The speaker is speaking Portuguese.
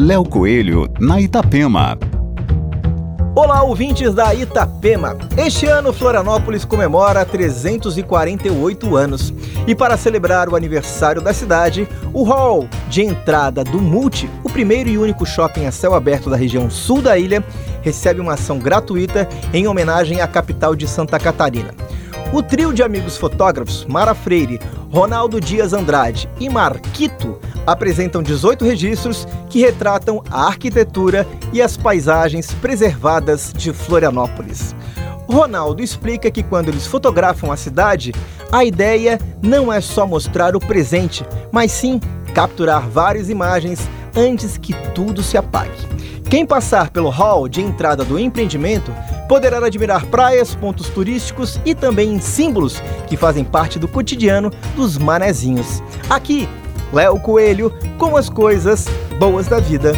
Léo Coelho, na Itapema. Olá, ouvintes da Itapema! Este ano, Florianópolis comemora 348 anos. E para celebrar o aniversário da cidade, o hall de entrada do Multi, o primeiro e único shopping a céu aberto da região sul da ilha, recebe uma ação gratuita em homenagem à capital de Santa Catarina. O trio de amigos fotógrafos Mara Freire, Ronaldo Dias Andrade e Marquito apresentam 18 registros que retratam a arquitetura e as paisagens preservadas de Florianópolis. Ronaldo explica que quando eles fotografam a cidade, a ideia não é só mostrar o presente, mas sim capturar várias imagens antes que tudo se apague. Quem passar pelo hall de entrada do empreendimento poderá admirar praias, pontos turísticos e também símbolos que fazem parte do cotidiano dos manezinhos. Aqui, Léo Coelho com as coisas boas da vida